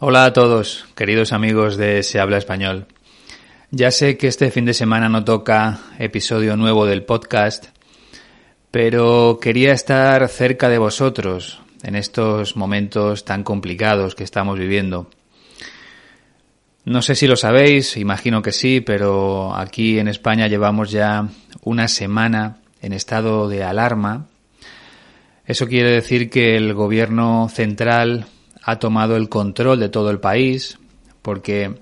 Hola a todos, queridos amigos de Se habla español. Ya sé que este fin de semana no toca episodio nuevo del podcast, pero quería estar cerca de vosotros en estos momentos tan complicados que estamos viviendo. No sé si lo sabéis, imagino que sí, pero aquí en España llevamos ya una semana en estado de alarma. Eso quiere decir que el gobierno central ha tomado el control de todo el país, porque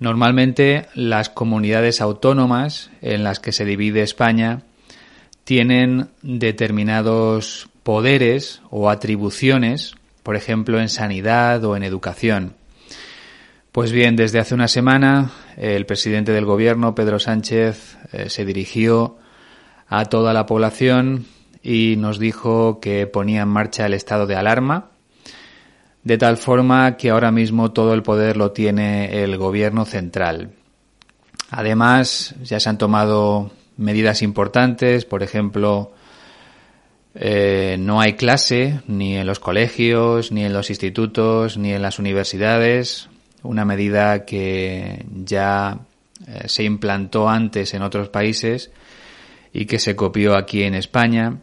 normalmente las comunidades autónomas en las que se divide España tienen determinados poderes o atribuciones, por ejemplo en sanidad o en educación. Pues bien, desde hace una semana el presidente del gobierno, Pedro Sánchez, eh, se dirigió a toda la población y nos dijo que ponía en marcha el estado de alarma, de tal forma que ahora mismo todo el poder lo tiene el gobierno central. Además, ya se han tomado medidas importantes, por ejemplo, eh, no hay clase ni en los colegios, ni en los institutos, ni en las universidades una medida que ya eh, se implantó antes en otros países y que se copió aquí en España.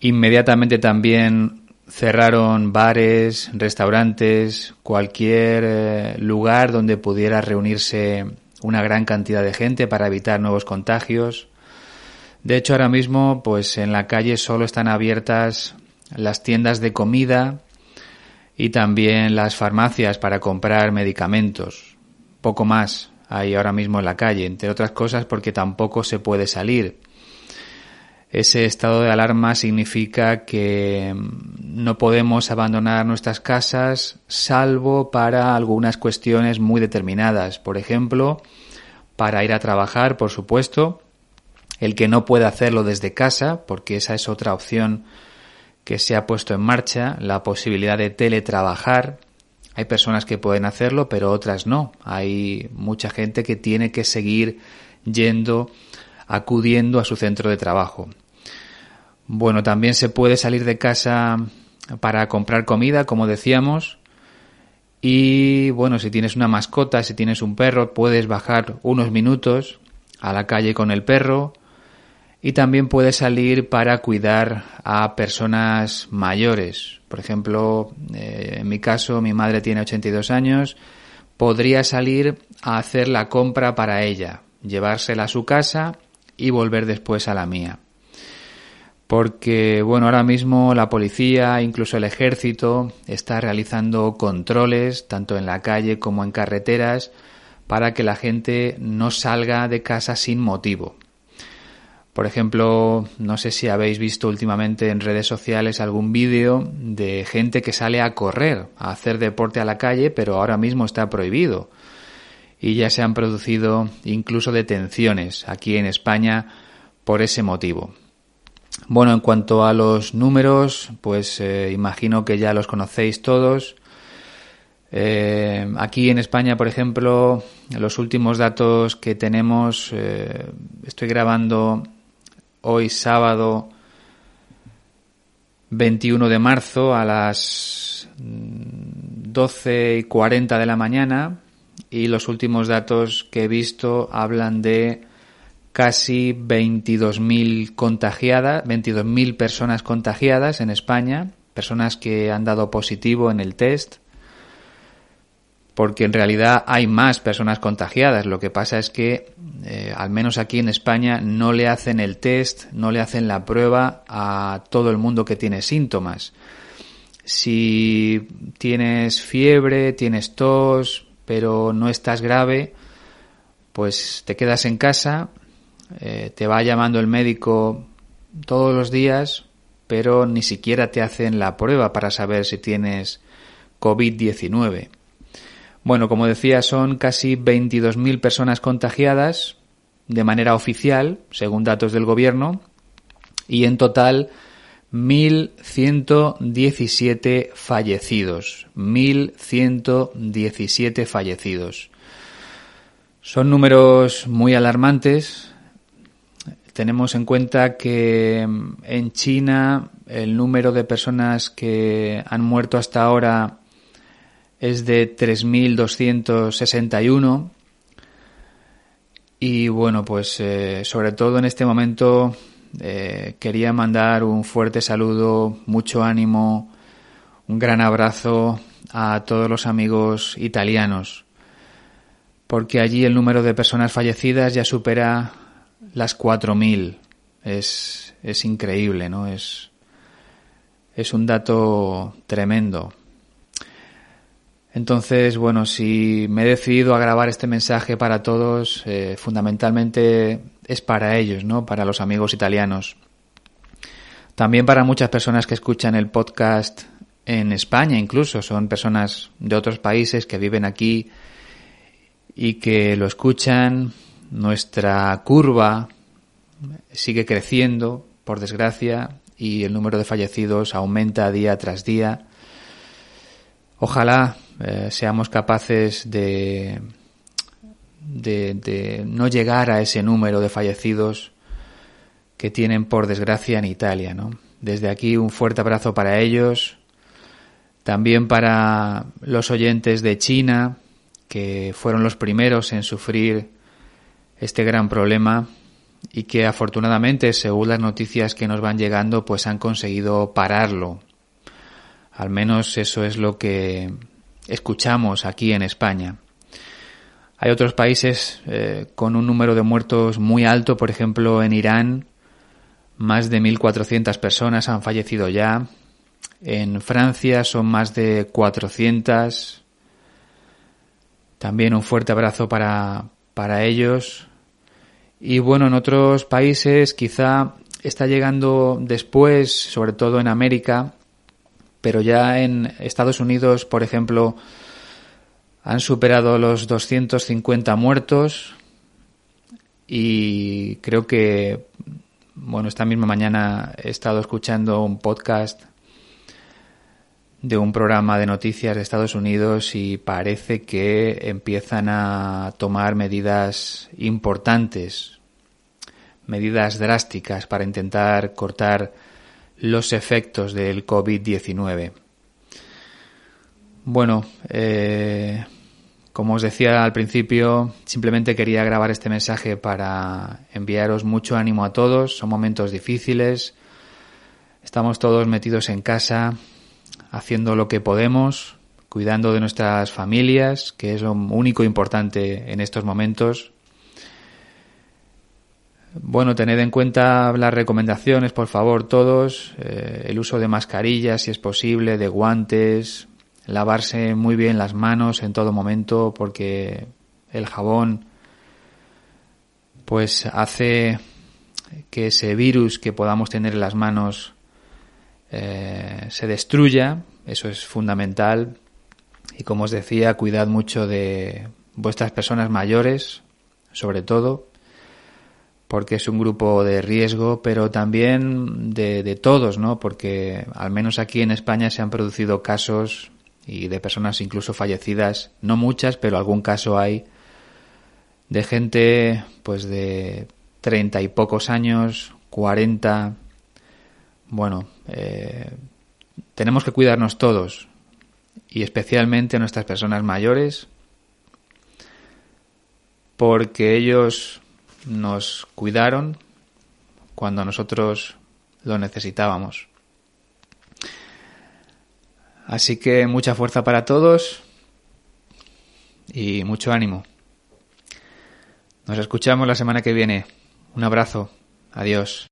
Inmediatamente también cerraron bares, restaurantes, cualquier eh, lugar donde pudiera reunirse una gran cantidad de gente para evitar nuevos contagios. De hecho, ahora mismo, pues en la calle solo están abiertas las tiendas de comida y también las farmacias para comprar medicamentos. Poco más hay ahora mismo en la calle, entre otras cosas porque tampoco se puede salir. Ese estado de alarma significa que mm, no podemos abandonar nuestras casas salvo para algunas cuestiones muy determinadas. Por ejemplo, para ir a trabajar, por supuesto. El que no puede hacerlo desde casa, porque esa es otra opción que se ha puesto en marcha la posibilidad de teletrabajar. Hay personas que pueden hacerlo, pero otras no. Hay mucha gente que tiene que seguir yendo, acudiendo a su centro de trabajo. Bueno, también se puede salir de casa para comprar comida, como decíamos. Y bueno, si tienes una mascota, si tienes un perro, puedes bajar unos minutos a la calle con el perro y también puede salir para cuidar a personas mayores. Por ejemplo, eh, en mi caso, mi madre tiene 82 años, podría salir a hacer la compra para ella, llevársela a su casa y volver después a la mía. Porque, bueno, ahora mismo la policía, incluso el ejército, está realizando controles, tanto en la calle como en carreteras, para que la gente no salga de casa sin motivo. Por ejemplo, no sé si habéis visto últimamente en redes sociales algún vídeo de gente que sale a correr, a hacer deporte a la calle, pero ahora mismo está prohibido. Y ya se han producido incluso detenciones aquí en España por ese motivo. Bueno, en cuanto a los números, pues eh, imagino que ya los conocéis todos. Eh, aquí en España, por ejemplo, los últimos datos que tenemos, eh, estoy grabando hoy sábado 21 de marzo a las 12 y 40 de la mañana y los últimos datos que he visto hablan de casi 22.000 contagiadas, 22.000 personas contagiadas en España, personas que han dado positivo en el test porque en realidad hay más personas contagiadas. Lo que pasa es que, eh, al menos aquí en España, no le hacen el test, no le hacen la prueba a todo el mundo que tiene síntomas. Si tienes fiebre, tienes tos, pero no estás grave, pues te quedas en casa, eh, te va llamando el médico todos los días, pero ni siquiera te hacen la prueba para saber si tienes COVID-19. Bueno, como decía, son casi 22.000 personas contagiadas de manera oficial, según datos del gobierno, y en total 1.117 fallecidos. 1.117 fallecidos. Son números muy alarmantes. Tenemos en cuenta que en China el número de personas que han muerto hasta ahora es de 3.261 y bueno, pues eh, sobre todo en este momento eh, quería mandar un fuerte saludo, mucho ánimo, un gran abrazo a todos los amigos italianos, porque allí el número de personas fallecidas ya supera las 4.000. Es, es increíble, ¿no? Es, es un dato tremendo. Entonces, bueno, si me he decidido a grabar este mensaje para todos, eh, fundamentalmente es para ellos, ¿no? Para los amigos italianos. También para muchas personas que escuchan el podcast en España, incluso son personas de otros países que viven aquí y que lo escuchan. Nuestra curva sigue creciendo, por desgracia, y el número de fallecidos aumenta día tras día. Ojalá eh, seamos capaces de, de, no llegar a ese número de fallecidos que tienen por desgracia en Italia. ¿no? Desde aquí un fuerte abrazo para ellos, también para los oyentes de China, que fueron los primeros en sufrir este gran problema y que afortunadamente, según las noticias que nos van llegando, pues han conseguido pararlo. Al menos eso es lo que escuchamos aquí en España. Hay otros países eh, con un número de muertos muy alto, por ejemplo en Irán, más de 1.400 personas han fallecido ya. En Francia son más de 400. También un fuerte abrazo para, para ellos. Y bueno, en otros países quizá está llegando después, sobre todo en América, pero ya en Estados Unidos, por ejemplo, han superado los 250 muertos y creo que, bueno, esta misma mañana he estado escuchando un podcast de un programa de noticias de Estados Unidos y parece que empiezan a tomar medidas importantes, medidas drásticas para intentar cortar los efectos del COVID-19. Bueno, eh, como os decía al principio, simplemente quería grabar este mensaje para enviaros mucho ánimo a todos. Son momentos difíciles. Estamos todos metidos en casa, haciendo lo que podemos, cuidando de nuestras familias, que es lo único importante en estos momentos. Bueno, tened en cuenta las recomendaciones, por favor, todos. Eh, el uso de mascarillas, si es posible, de guantes, lavarse muy bien las manos en todo momento, porque el jabón, pues hace que ese virus que podamos tener en las manos eh, se destruya. Eso es fundamental. Y como os decía, cuidad mucho de vuestras personas mayores, sobre todo porque es un grupo de riesgo, pero también de, de, todos, ¿no? Porque al menos aquí en España se han producido casos y de personas incluso fallecidas, no muchas, pero algún caso hay de gente pues de treinta y pocos años, cuarenta, bueno, eh, tenemos que cuidarnos todos y especialmente nuestras personas mayores porque ellos nos cuidaron cuando nosotros lo necesitábamos. Así que mucha fuerza para todos y mucho ánimo. Nos escuchamos la semana que viene. Un abrazo. Adiós.